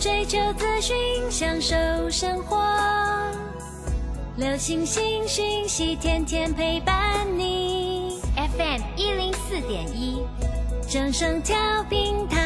追求资讯，享受生活。流星星讯息，天天陪伴你。FM 一零四点一，正声调平台。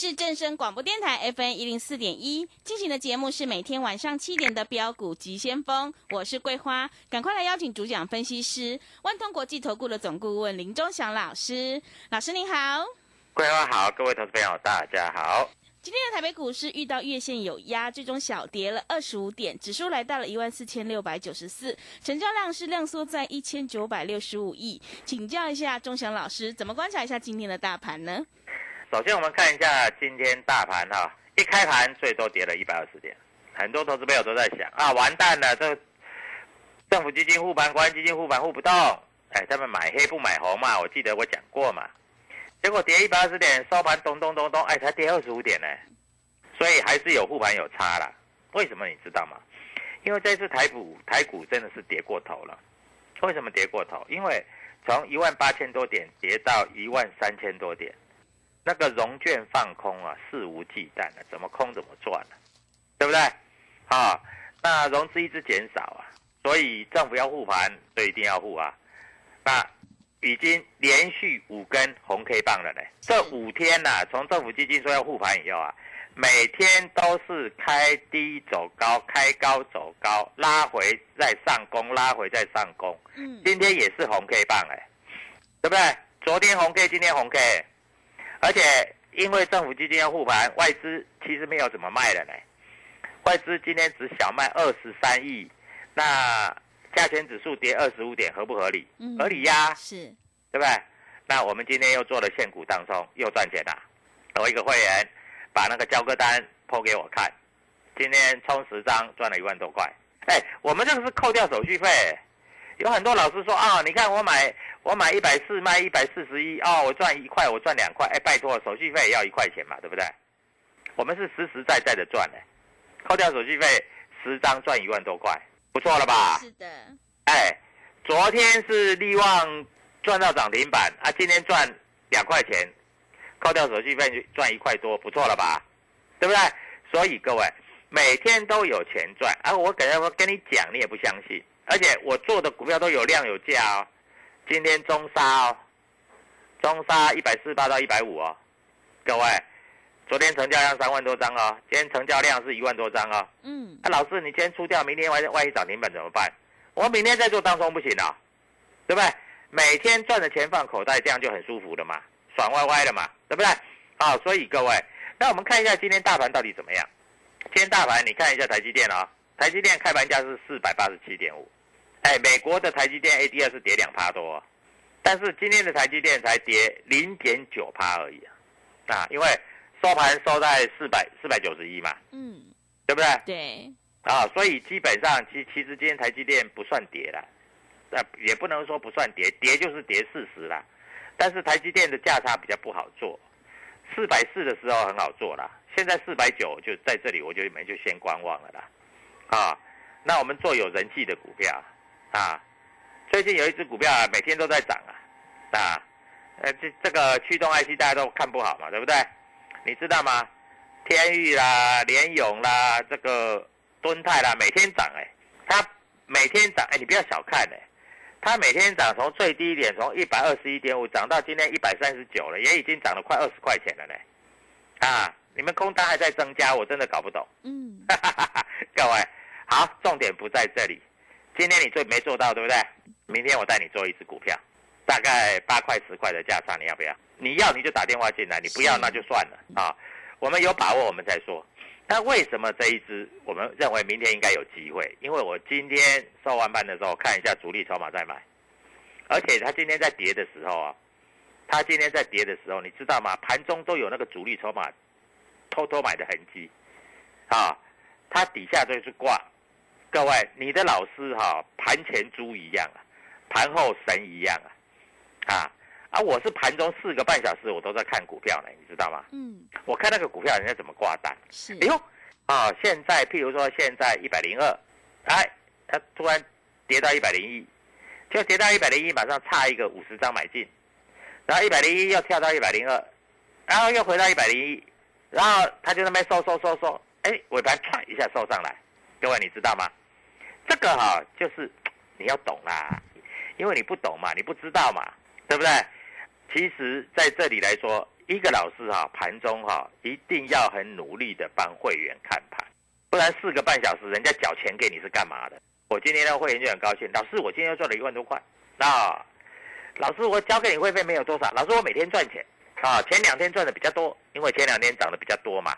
是正声广播电台 FM 一零四点一进行的节目是每天晚上七点的标股急先锋，我是桂花，赶快来邀请主讲分析师万通国际投顾的总顾问林忠祥老师，老师您好。桂花好，各位投资朋友大家好。今天的台北股市遇到月线有压，最终小跌了二十五点，指数来到了一万四千六百九十四，成交量是量缩在一千九百六十五亿。请教一下钟祥老师，怎么观察一下今天的大盘呢？首先我们看一下今天大盘哈，一开盘最多跌了一百二十点，很多投资朋友都在想啊，完蛋了，这政府基金护盘、国安基金护盘护不动，哎，他们买黑不买红嘛，我记得我讲过嘛，结果跌一百二十点，收盘咚咚咚咚，哎，才跌二十五点呢，所以还是有护盘有差啦。为什么你知道吗？因为这次台股台股真的是跌过头了。为什么跌过头？因为从一万八千多点跌到一万三千多点。那个融券放空啊，肆无忌惮的，怎么空怎么赚呢、对不对？啊，那融资一直减少啊，所以政府要护盘，所以一定要护啊。那已经连续五根红 K 棒了呢，这五天呐、从政府基金说要护盘以后啊，每天都是开低走高，开高走高，拉回再上攻，拉回再上攻。嗯，今天也是红 K 棒哎、对不对？昨天红 K，今天红 K，而且因为政府基金要护盘，外资其实没有怎么卖的呢。外资今天只小卖二十三亿，那加权指数跌二十五点，合不合理？嗯合理呀，是，对不对？那我们今天又做了现股当中，又赚钱了。我一个会员把那个交割单抛给我看，今天充十张赚了一万多块。哎，我们这个是扣掉手续费。有很多老师说啊、你看我买我买一百四卖一百四十一哦，我赚一块，我赚两块。哎，拜托，手续费也要一块钱嘛，对不对？我们是实实在在的赚的，扣掉手续费，十张赚一万多块，不错了吧？是的，哎，昨天是利旺赚到涨停板啊，今天赚两块钱，扣掉手续费就赚一块多，不错了吧？对不对？所以各位每天都有钱赚啊！我给他跟你讲，你也不相信，而且我做的股票都有量有价哦。今天中沙哦，中沙一百四十八到一百五哦，各位，昨天成交量三万多张哦，今天成交量是一万多张哦。嗯，啊，老师，你今天出掉，明天万万一涨停板怎么办？我明天再做当中不行啊，对不对？每天赚的钱放口袋，这样就很舒服了嘛，爽歪歪的嘛，对不对？好、所以各位，那我们看一下今天大盘到底怎么样？今天大盘你看一下台积电啊、台积电开盘价是四百八十七点五，哎，美国的台积电 ADR 是跌两趴多、哦，但是今天的台积电才跌零点九趴而已啊，啊，因为收盘收在四百四百九十一嘛，嗯，对不对？对，啊，所以基本上其其实今天台积电不算跌了，那也不能说不算跌，跌就是跌四十啦。但是台积电的价差比较不好做，四百四的时候很好做啦，现在四百九就在这里，我就你们就先观望了啦。啊，那我们做有人气的股票啊，最近有一只股票啊，每天都在涨啊，啊，呃，这这个驱动 IC 大家都看不好嘛，对不对？你知道吗？天域啦、联勇啦、这个敦泰啦，每天涨哎，它每天涨哎，你不要小看哎，它每天涨，从最低点从一百二十一点五涨到今天一百三十九了，也已经涨了快二十块钱了呢。啊，你们空单还在增加，我真的搞不懂。嗯，各位，好，重点不在这里。今天你最没做到，对不对？明天我带你做一只股票，大概八块十块的价差，你要不要？你要你就打电话进来，你不要那就算了啊。我们有把握，我们再说。那为什么这一只我们认为明天应该有机会？因为我今天收完盘的时候看一下主力筹码在买，而且它今天在跌的时候啊。它今天在跌的时候，你知道吗？盘中都有那个主力筹码偷偷买的痕迹，啊，它底下都是挂。各位，你的老师哈，盘前猪一样啊，盘后神一样啊，啊啊！我是盘中四个半小时我都在看股票呢，你知道吗？嗯。我看那个股票人家怎么挂单。是。哎呦，啊，现在譬如说现在一百零二，哎，它突然跌到一百零一，就跌到一百零一，马上差一个五十张买进。然后一百零一又跳到一百零二，然后又回到一百零一，然后他就那边收收收收，哎，尾盘唰一下收上来，各位你知道吗？这个哈就是你要懂啦，因为你不懂嘛，你不知道嘛，对不对？其实在这里来说，一个老师哈盘中哈一定要很努力的帮会员看盘，不然四个半小时人家缴钱给你是干嘛的？我今天的会员就很高兴，老师我今天又赚了一万多块，那。老师，我交给你会费没有多少。老师，我每天赚钱，啊，前两天赚的比较多，因为前两天涨得比较多嘛，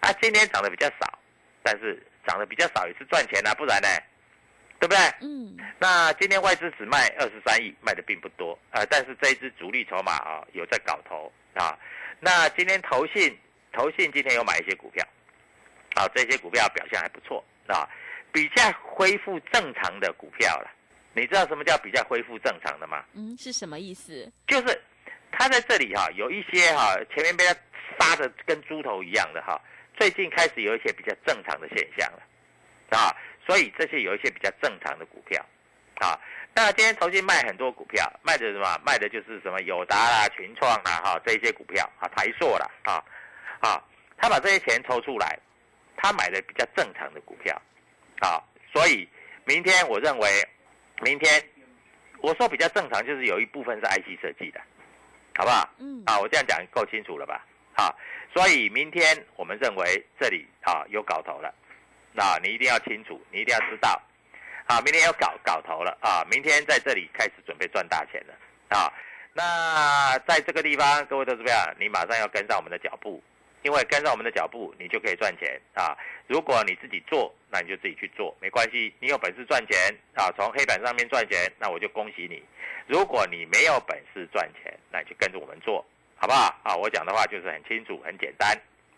啊，今天涨得比较少，但是涨得比较少也是赚钱啊，不然呢，对不对？嗯。那今天外资只卖二十三亿，卖的并不多，啊，但是这一支主力筹码啊有在搞头啊。那今天投信，投信今天有买一些股票，啊，这些股票表现还不错啊，比较恢复正常的股票了。你知道什么叫比较恢复正常的吗？嗯，是什么意思？就是他在这里哈，有一些哈前面被他杀的跟猪头一样的哈，最近开始有一些比较正常的现象了，啊，所以这些有一些比较正常的股票，啊，那今天重新卖很多股票，卖的什么？卖的就是什么友达啦、群创啦，哈，这些股票啊，台硕啦，啊，啊，他把这些钱抽出来，他买的比较正常的股票，啊，所以明天我认为。明天我说比较正常，就是有一部分是 IC 设计的，好不好？嗯，啊，我这样讲够清楚了吧？好，所以明天我们认为这里啊有搞头了，那你一定要清楚，你一定要知道，啊，明天要搞搞头了啊，明天在这里开始准备赚大钱了啊，那在这个地方，各位都知道，你马上要跟上我们的脚步。因为跟上我们的脚步，你就可以赚钱啊！如果你自己做，那你就自己去做，没关系。你有本事赚钱啊，从黑板上面赚钱，那我就恭喜你。如果你没有本事赚钱，那你就跟着我们做，好不好？啊，我讲的话就是很清楚、很简单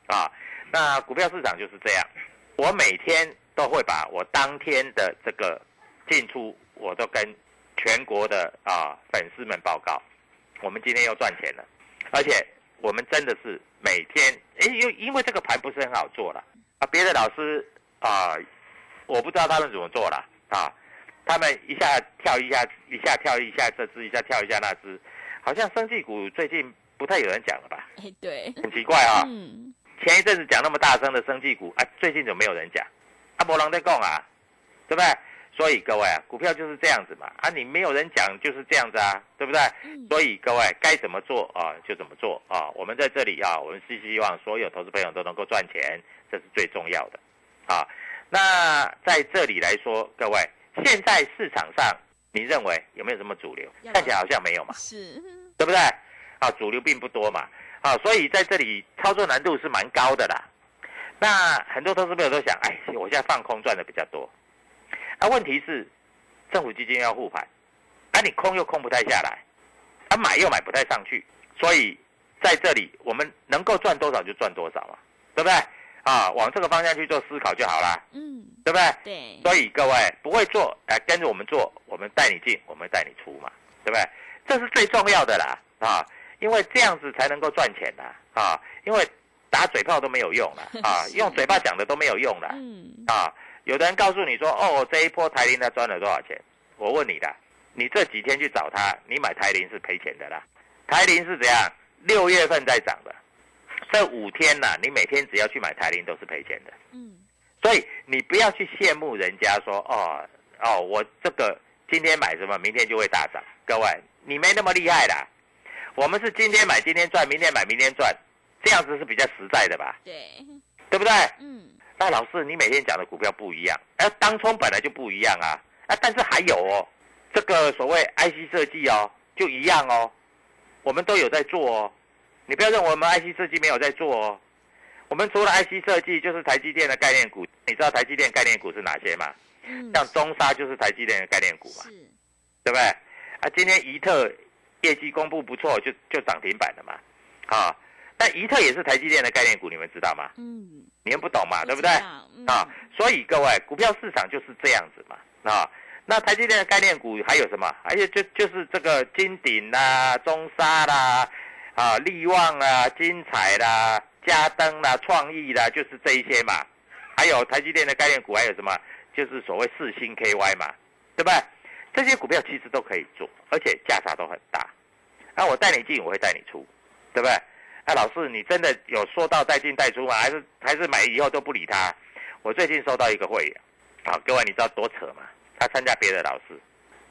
啊。那股票市场就是这样，我每天都会把我当天的这个进出，我都跟全国的啊粉丝们报告。我们今天又赚钱了，而且。我们真的是每天，哎，因因为这个盘不是很好做了啊。别的老师啊，我不知道他们怎么做了啊。他们一下跳一下，一下跳一下这只，一下跳一下那只，好像生技股最近不太有人讲了吧？哎，对，很奇怪啊。嗯。前一阵子讲那么大声的生技股，啊，最近怎么没有人讲？阿伯郎在讲啊，对不对？所以各位啊，股票就是这样子嘛，啊，你没有人讲就是这样子啊，对不对？所以各位该怎么做啊，就怎么做啊。我们在这里啊，我们是希望所有投资朋友都能够赚钱，这是最重要的啊。那在这里来说，各位现在市场上你认为有没有什么主流？看起来好像没有嘛，是，对不对？啊，主流并不多嘛，啊，所以在这里操作难度是蛮高的啦。那很多投资朋友都想，哎，我现在放空赚的比较多。那问题是，政府基金要护盘，啊，你空又空不太下来，啊，买又买不太上去，所以在这里我们能够赚多少就赚多少嘛，对不对？啊，往这个方向去做思考就好啦，嗯，对不对？对。所以各位不会做，哎，跟着我们做，我们带你进，我们带你出嘛，对不对？这是最重要的啦，啊，因为这样子才能够赚钱呐啊，因为打嘴炮都没有用了，啊，用嘴巴讲的都没有用了，嗯，啊。有的人告诉你说：“哦，这一波台铃他赚了多少钱？”我问你的，你这几天去找他，你买台铃是赔钱的啦。台铃是怎样？六月份在涨的，这五天呐、你每天只要去买台铃都是赔钱的。嗯，所以你不要去羡慕人家说哦哦，我这个今天买什么，明天就会大涨。各位，你没那么厉害啦。我们是今天买今天赚，明天买明天赚，这样子是比较实在的吧？对，对不对？嗯，那老师，你每天讲的股票不一样，哎、当冲本来就不一样啊，啊，但是还有哦，这个所谓 IC 设计哦，就一样哦，我们都有在做哦，你不要认为我们 IC 设计没有在做哦，我们除了 IC 设计就是台积电的概念股，你知道台积电概念股是哪些吗？嗯，像中沙就是台积电的概念股嘛，是，对不对？啊，今天怡特业绩公布不错，就就涨停板了嘛，啊，但怡特也是台积电的概念股，你们知道吗？嗯，你们不懂嘛，对不对？啊，所以各位，股票市场就是这样子嘛，啊，那台积电的概念股还有什么？还有就就是这个金鼎啦、中沙啦、啊力旺啦、金彩啦、嘉登啦、创意啦，就是这一些嘛。还有台积电的概念股还有什么？就是所谓四星 KY 嘛，对不对？这些股票其实都可以做，而且价差都很大。啊，我带你进，我会带你出，对不对？啊，老师，你真的有说到带进带出吗？还是还是买以后都不理他？我最近收到一个会员，啊，各位你知道多扯吗？他参加别的老师，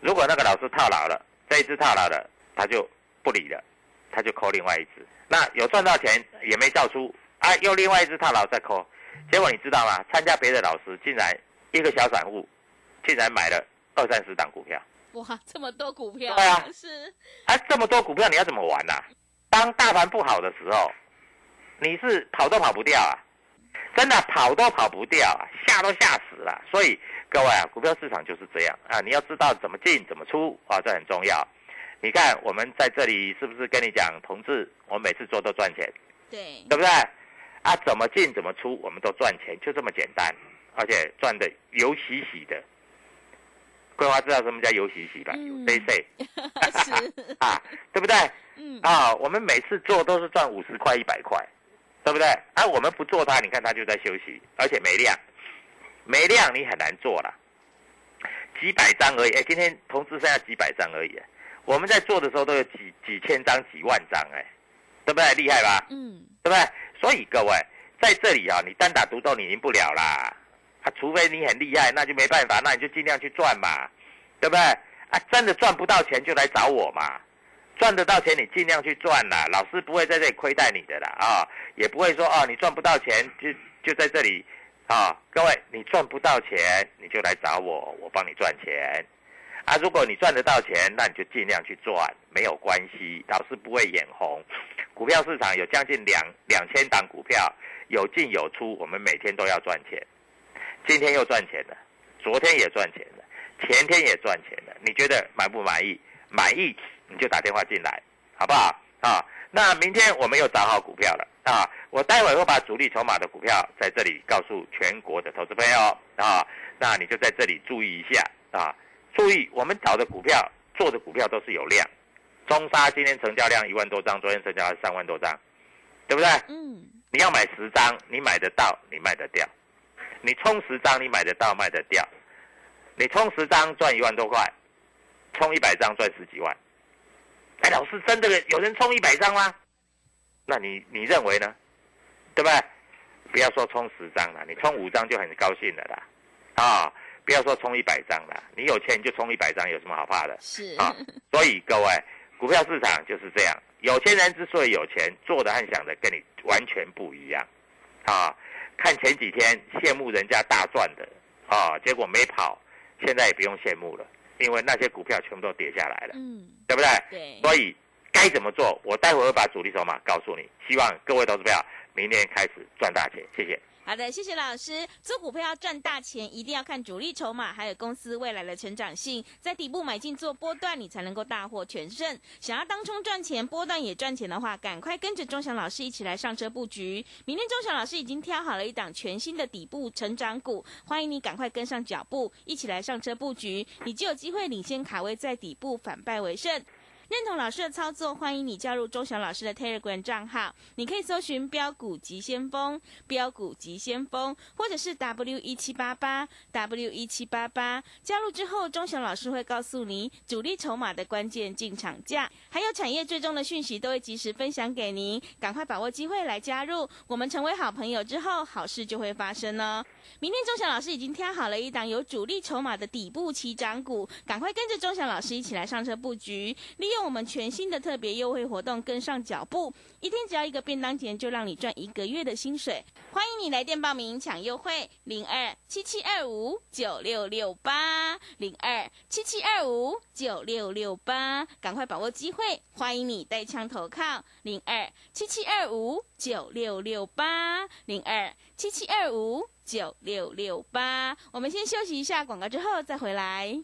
如果那个老师套牢了，这一只套牢了，他就不理了，他就扣另外一只。那有赚到钱也没照出啊，又另外一只套牢再扣，结果你知道吗？参加别的老师竟然一个小散户，竟然买了二三十档股票。哇，这么多股票，对啊是，啊，这么多股票你要怎么玩呐、当大盘不好的时候，你是跑都跑不掉啊，真的跑都跑不掉啊，吓都吓死了。所以各位啊，股票市场就是这样啊，你要知道怎么进怎么出啊，这很重要。你看我们在这里是不是跟你讲，同志，我每次做都赚钱，对，对不对？啊，怎么进怎么出，我们都赚钱，就这么简单，而且赚的油洗洗的。桂花知道什么叫油洗洗吧？嗯有 C C 是，啊，对不对？嗯，啊，我们每次做都是赚五十块、一百块，对不对？啊，我们不做它，你看它就在休息，而且没量，没量你很难做了，几百张而已。哎，今天同志剩下几百张而已，我们在做的时候都有几几千张、几万张，哎，对不对？厉害吧？嗯，对不对？所以各位在这里啊，你单打独斗你赢不了啦，啊，除非你很厉害，那就没办法，那你就尽量去赚嘛，对不对？啊，真的赚不到钱就来找我嘛，赚得到钱你尽量去赚啦，老师不会在这里亏待你的啦啊，也不会说哦你赚不到钱就就在这里啊，各位你赚不到钱你就来找我，我帮你赚钱。啊，如果你赚得到钱，那你就尽量去赚，没有关系，老师不会眼红。股票市场有将近两两千档股票，有进有出，我们每天都要赚钱。今天又赚钱了，昨天也赚钱了，前天也赚钱了。你觉得满不满意？满意你就打电话进来，好不好？啊，那明天我们又找好股票了啊！我待会会把主力筹码的股票在这里告诉全国的投资朋友啊，那你就在这里注意一下啊，注意我们找的股票做的股票都是有量。中沙今天成交量一万多张，昨天成交量三万多张，对不对？嗯，你要买十张，你买得到，你卖得掉；你充十张，你买得到，卖得掉。你充十张赚一万多块，充一百张赚十几万。哎，老师，真的有人充一百张吗？那你你认为呢？对不对？不要说充十张了，你充五张就很高兴了啦。啊、不要说充一百张了，你有钱你就充一百张，有什么好怕的？是，啊，所以各位，股票市场就是这样，有钱人之所以有钱，做的和想的跟你完全不一样，啊，看前几天羡慕人家大赚的，啊，结果没跑，现在也不用羡慕了，因为那些股票全部都跌下来了，嗯，对不对？对，所以该怎么做，我待会儿会把主力筹码告诉你，希望各位投资票明天开始赚大钱，谢谢。好的，谢谢老师。做股票要赚大钱，一定要看主力筹码，还有公司未来的成长性，在底部买进做波段，你才能够大获全胜。想要当冲赚钱，波段也赚钱的话，赶快跟着钟祥老师一起来上车布局。明天钟祥老师已经挑好了一档全新的底部成长股，欢迎你赶快跟上脚步，一起来上车布局，你就有机会领先卡位在底部，反败为胜。认同老师的操作，欢迎你加入钟祥老师的 Telegram 账号，你可以搜寻“标股急先锋”、“标股急先锋”，或者是 W 一七八八 W 一七八八。加入之后，钟祥老师会告诉你主力筹码的关键进场价，还有产业最终的讯息，都会及时分享给您。赶快把握机会来加入，我们成为好朋友之后，好事就会发生哦。明天钟祥老师已经挑好了一档有主力筹码的底部起涨股，赶快跟着钟祥老师一起来上车布局，利用我们全新的特别优惠活动跟上脚步，一天只要一个便当钱，就让你赚一个月的薪水。欢迎你来电报名抢优惠，零二七七二五九六六八零二七七二五九六六八，赶快把握机会，欢迎你带枪投靠零二七七二五九六六八零二七七二五。九六六八，我们先休息一下广告，之后再回来。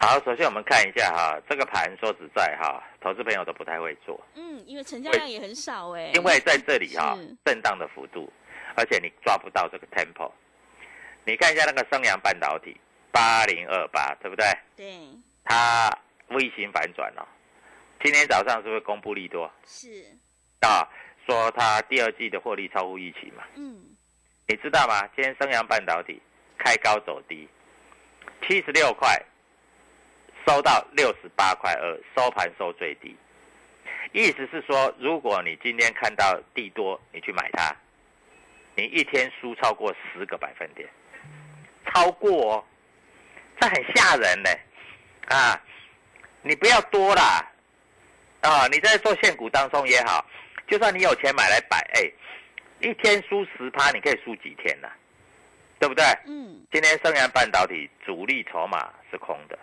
好，首先我们看一下哈，这个盘说实在哈，投资朋友都不太会做。嗯，因为成交量也很少哎。因为在这里哈，震荡的幅度，而且你抓不到这个 tempo。你看一下那个升阳半导体八零二八，对不对？对。它微型反转了，今天早上是不是公布利多？是。啊，说它第二季的获利超乎预期嘛？嗯。你知道吗？今天升阳半导体开高走低，七十六块收到六十八块二，收盘收最低。意思是说，如果你今天看到地多，你去买它，你一天输超过十个百分点。超过，哦，这很吓人呢，啊，你不要多啦，啊，你在做现股当中也好，就算你有钱买来摆，哎，一天输十趴，你可以输几天呢？对不对？嗯。今天升阳半导体主力筹码是空的，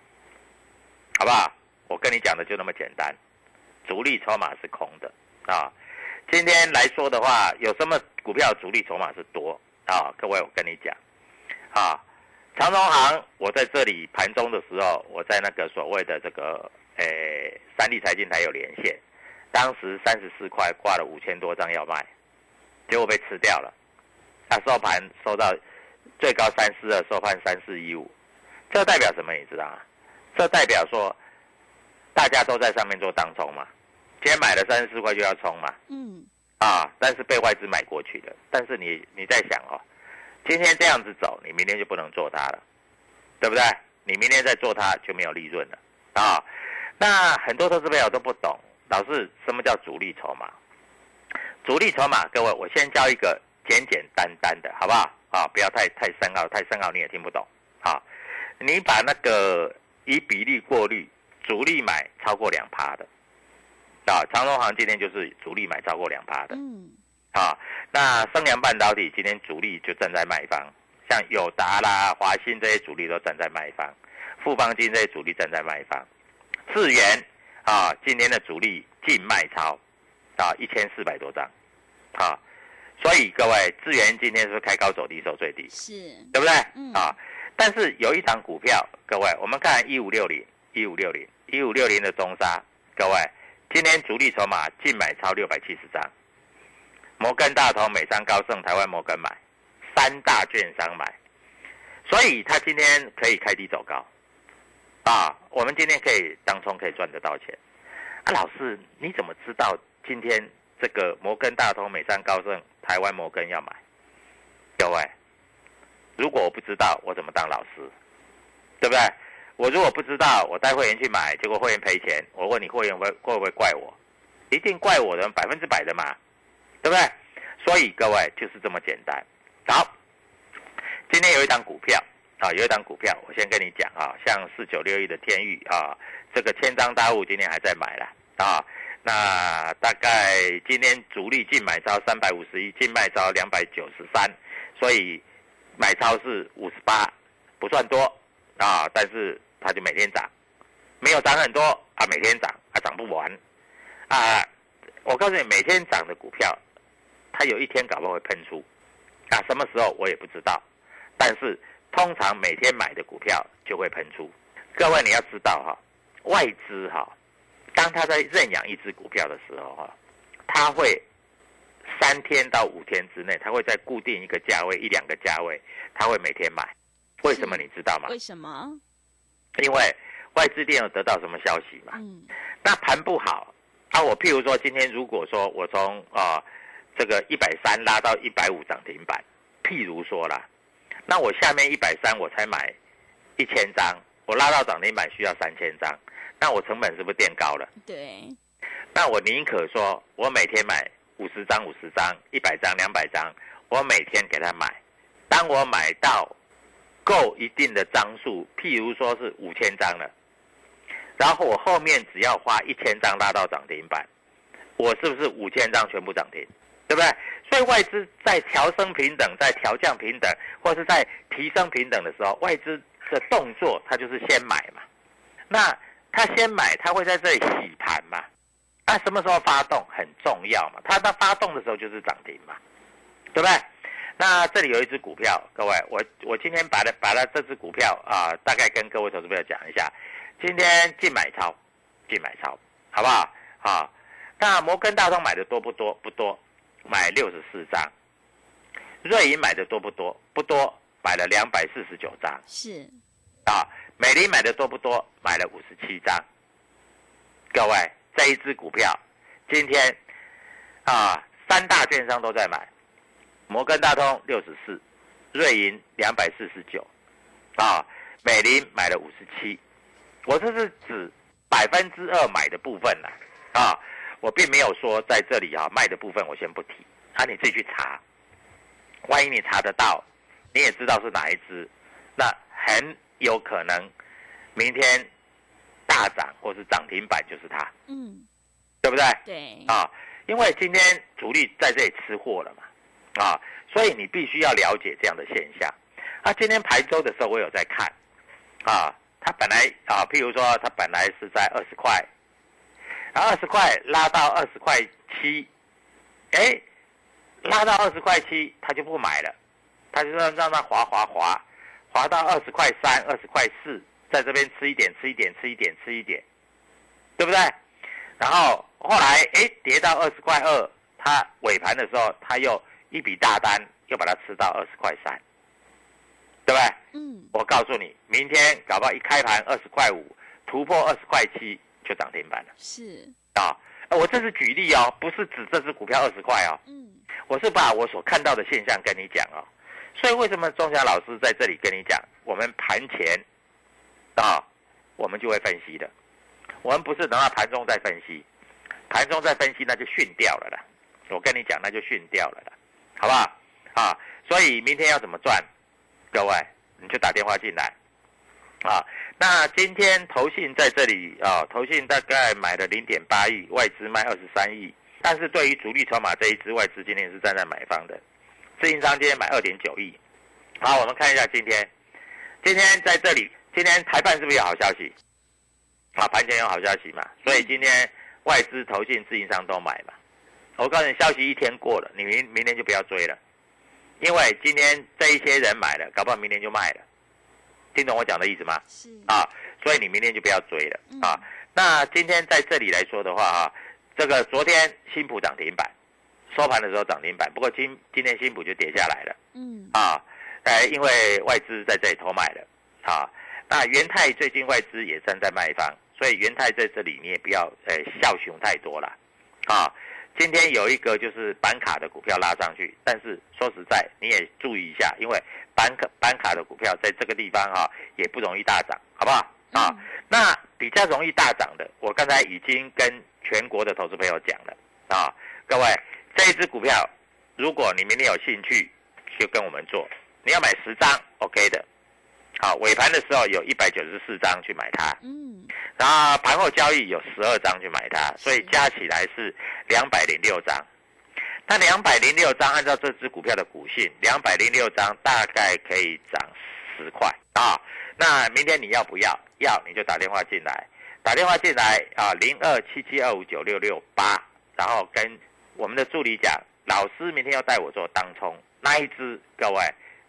好不好？我跟你讲的就那么简单，主力筹码是空的啊。今天来说的话，有什么股票主力筹码是多啊？各位，我跟你讲，啊。长荣行，我在这里盘中的时候，我在那个所谓的这个诶三立财经台有连线，当时三十四块挂了五千多张要卖，结果被吃掉了。啊，收盘收到最高三四二，收盘三四一五，这代表什么？你知道吗？这代表说大家都在上面做当冲嘛，今天买了三十四块就要冲嘛，嗯，啊，但是被外资买过去的。但是你你在想哦。今天这样子走，你明天就不能做它了，对不对？你明天再做它就没有利润了啊！那很多投资朋友都不懂，老师什么叫主力筹码？主力筹码，各位，我先教一个简简单单的，好不好？啊，不要太太深奥，太深奥你也听不懂。啊，你把那个以比例过滤，主力买超过两趴的，啊，长荣行今天就是主力买超过两趴的。嗯。啊，那升阳半导体今天主力就站在卖方，像友达啦、华兴这些主力都站在卖方，富邦金这些主力站在卖方，智源啊，今天的主力净卖超啊一千四百多张，啊，所以各位智源今天是开高走低收最低，是对不对？嗯啊，但是有一档股票，各位我们看一五六零一五六零一五六零的中沙，各位今天主力筹码净买超六百七十张。摩根大通、美商高盛、台湾摩根买，三大券商买，所以他今天可以开低走高，啊，我们今天可以当冲可以赚得到钱。啊，老师，你怎么知道今天这个摩根大通、美商高盛、台湾摩根要买？各位，如果我不知道，我怎么当老师？对不对？我如果不知道，我带会员去买，结果会员赔钱，我问你会员会会不会怪我？一定怪我的，百分之百的嘛，对不对？所以各位就是这么简单。好，今天有一档股票啊，有一档股票，我先跟你讲啊，像四九六一的天域啊，这个千张大户今天还在买了啊。那大概今天主力净买超三百五十一，净卖超两百九十三，所以买超是五十八，不算多啊，但是它就每天涨，没有涨很多啊，每天涨啊，涨不完啊。我告诉你，每天涨的股票，它有一天搞不好会喷出啊，什么时候我也不知道，但是通常每天买的股票就会喷出。各位你要知道哈，外资哈。当他在认养一只股票的时候，哈，他会三天到五天之内，他会在固定一个价位、一两个价位，他会每天买。为什么你知道吗？为什么？因为外资店有得到什么消息嘛？嗯。那盘不好啊，我譬如说今天如果说我从啊这个一百三拉到一百五涨停板，譬如说啦，那我下面一百三我才买一千张，我拉到涨停板需要三千张。那我成本是不是变高了？对。那我宁可说，我每天买五十张、五十张、一百张、两百张，我每天给他买。当我买到够一定的张数，譬如说是五千张了，然后我后面只要花一千张拉到涨停板，我是不是五千张全部涨停？对不对？所以外资在调升平等、在调降平等，或是在提升平等的时候，外资的动作它就是先买嘛。那他先买，他会在这里洗盘嘛？那什么时候发动很重要嘛？他他发动的时候就是涨停嘛，对不对？那这里有一只股票，各位，我我今天把它把它这只股票啊，大概跟各位投资朋友讲一下。今天净买超，净买超，好不好？好。那摩根大通买的多不多？不多，买六十四张。瑞银买的多不多？不多，买了两百四十九张。是。啊。美林买的多不多？买了五十七张。各位，这一只股票，今天啊，三大券商都在买，摩根大通六十四，瑞银两百四十九，啊，美林买了五十七。我这是指百分之二买的部分呐，啊，我并没有说在这里啊卖的部分我先不提，啊，你自己去查，万一你查得到，你也知道是哪一只，那很。有可能明天大涨或是涨停板就是它，嗯，对不对？对啊，因为今天主力在这里吃货了嘛，啊，所以你必须要了解这样的现象。啊，今天排周的时候我有在看，啊，它本来啊，譬如说它本来是在二十块，然后二十块拉到二十块七，哎，拉到二十块七，他就不买了，他就让让它滑滑滑。滑到二十块三、二十块四，在这边吃一点、吃一点、吃一点、吃一点，对不对？然后后来哎跌到二十块二，它尾盘的时候，它又一笔大单又把它吃到二十块三，对不对？嗯。我告诉你，明天搞不好一开盘二十块五，突破二十块七就涨停板了。是啊，我这是举例哦，不是指这只股票二十块哦。嗯。我是把我所看到的现象跟你讲哦。所以为什么钟祥老师在这里跟你讲，我们盘前啊，我们就会分析的。我们不是等到盘中再分析，盘中再分析那就训掉了啦。我跟你讲，那就训掉了啦，好不好？啊，所以明天要怎么赚？各位，你就打电话进来啊。那今天投信在这里啊，投信大概买了零点八亿，外资卖二十三亿，但是对于主力筹码这一支外资今天是站在买方的。自营商今天买二点九亿，好，我们看一下今天，今天在这里，今天台办是不是有好消息？啊，盘前有好消息嘛，所以今天外资、投信、自营商都买嘛。我告诉你，消息一天过了，你明明天就不要追了，因为今天这一些人买了，搞不好明天就卖了。听懂我讲的意思吗？是啊，所以你明天就不要追了啊。那今天在这里来说的话啊，这个昨天新普涨停板。收盘的时候涨停板，不过今今天新股就跌下来了。嗯啊，呃，因为外资在这里偷买了，啊，那元泰最近外资也站在卖方，所以元泰在这里你也不要呃笑熊太多了，啊，今天有一个就是板卡的股票拉上去，但是说实在你也注意一下，因为板卡板卡的股票在这个地方哈也不容易大涨，好不好？啊，那比较容易大涨的，我刚才已经跟全国的投资朋友讲了啊，各位这一只股票，如果你明天有兴趣，就跟我们做，你要买十张，OK 的。好，尾盘的时候有一百九十四张去买它，嗯，然后盘后交易有十二张去买它，所以加起来是两百零六张。那两百零六张，按照这只股票的股性，两百零六张大概可以涨十块啊。那明天你要不要？要你就打电话进来，打电话进来啊，零二七七二五九六六八，然后跟我们的助理讲，老师明天要带我做当冲那一只，各位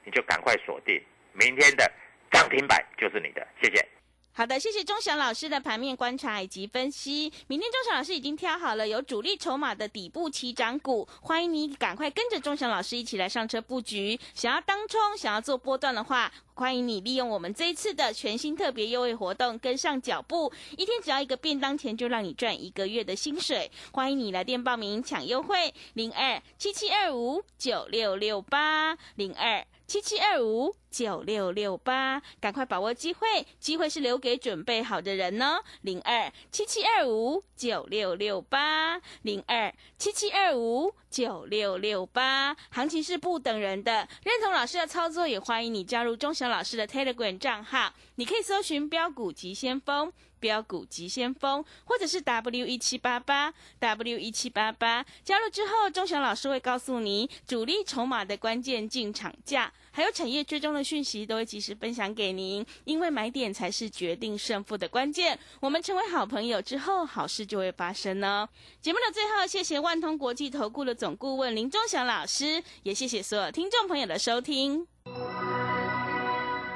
你就赶快锁定明天的。涨停板就是你的，谢谢。好的，谢谢钟祥老师的盘面观察以及分析。明天钟祥老师已经挑好了有主力筹码的底部起涨股，欢迎你赶快跟着钟祥老师一起来上车布局。想要当冲、想要做波段的话，欢迎你利用我们这一次的全新特别优惠活动跟上脚步，一天只要一个便当钱就让你赚一个月的薪水。欢迎你来电报名抢优惠，零二七七二五九六六八零二。七七二五九六六八，赶快把握机会，机会是留给准备好的人哦。零二七七二五九六六八，零二七七二五九六六八，行情是不等人的。认同老师的操作，也欢迎你加入中小老师的 Telegram 账号，你可以搜寻标股急先锋。标股急先锋，或者是 W 一七八八 W 一七八八，加入之后，钟祥老师会告诉你主力筹码的关键进场价，还有产业追踪的讯息，都会及时分享给您。因为买点才是决定胜负的关键。我们成为好朋友之后，好事就会发生呢。节目的最后，谢谢万通国际投顾的总顾问林钟祥老师，也谢谢所有听众朋友的收听。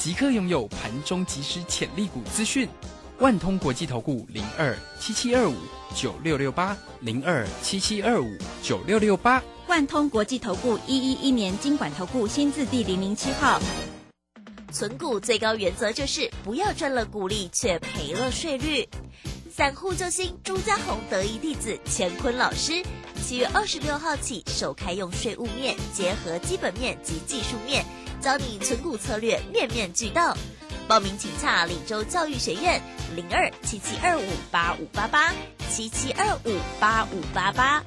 即刻拥有盘中即时潜力股资讯，万通国际投顾零二七七二五九六六八零二七七二五九六六八，万通国际投顾一一一年经管投顾新字第零零七号。存股最高原则就是不要赚了股利却赔了税率。散户救星朱家红得意弟子乾坤老师，七月二十六号起首开用税务面结合基本面及技术面。教你存股策略面面俱到，报名请洽李州教育学院零二七七二五八五八八七七二五八五八八。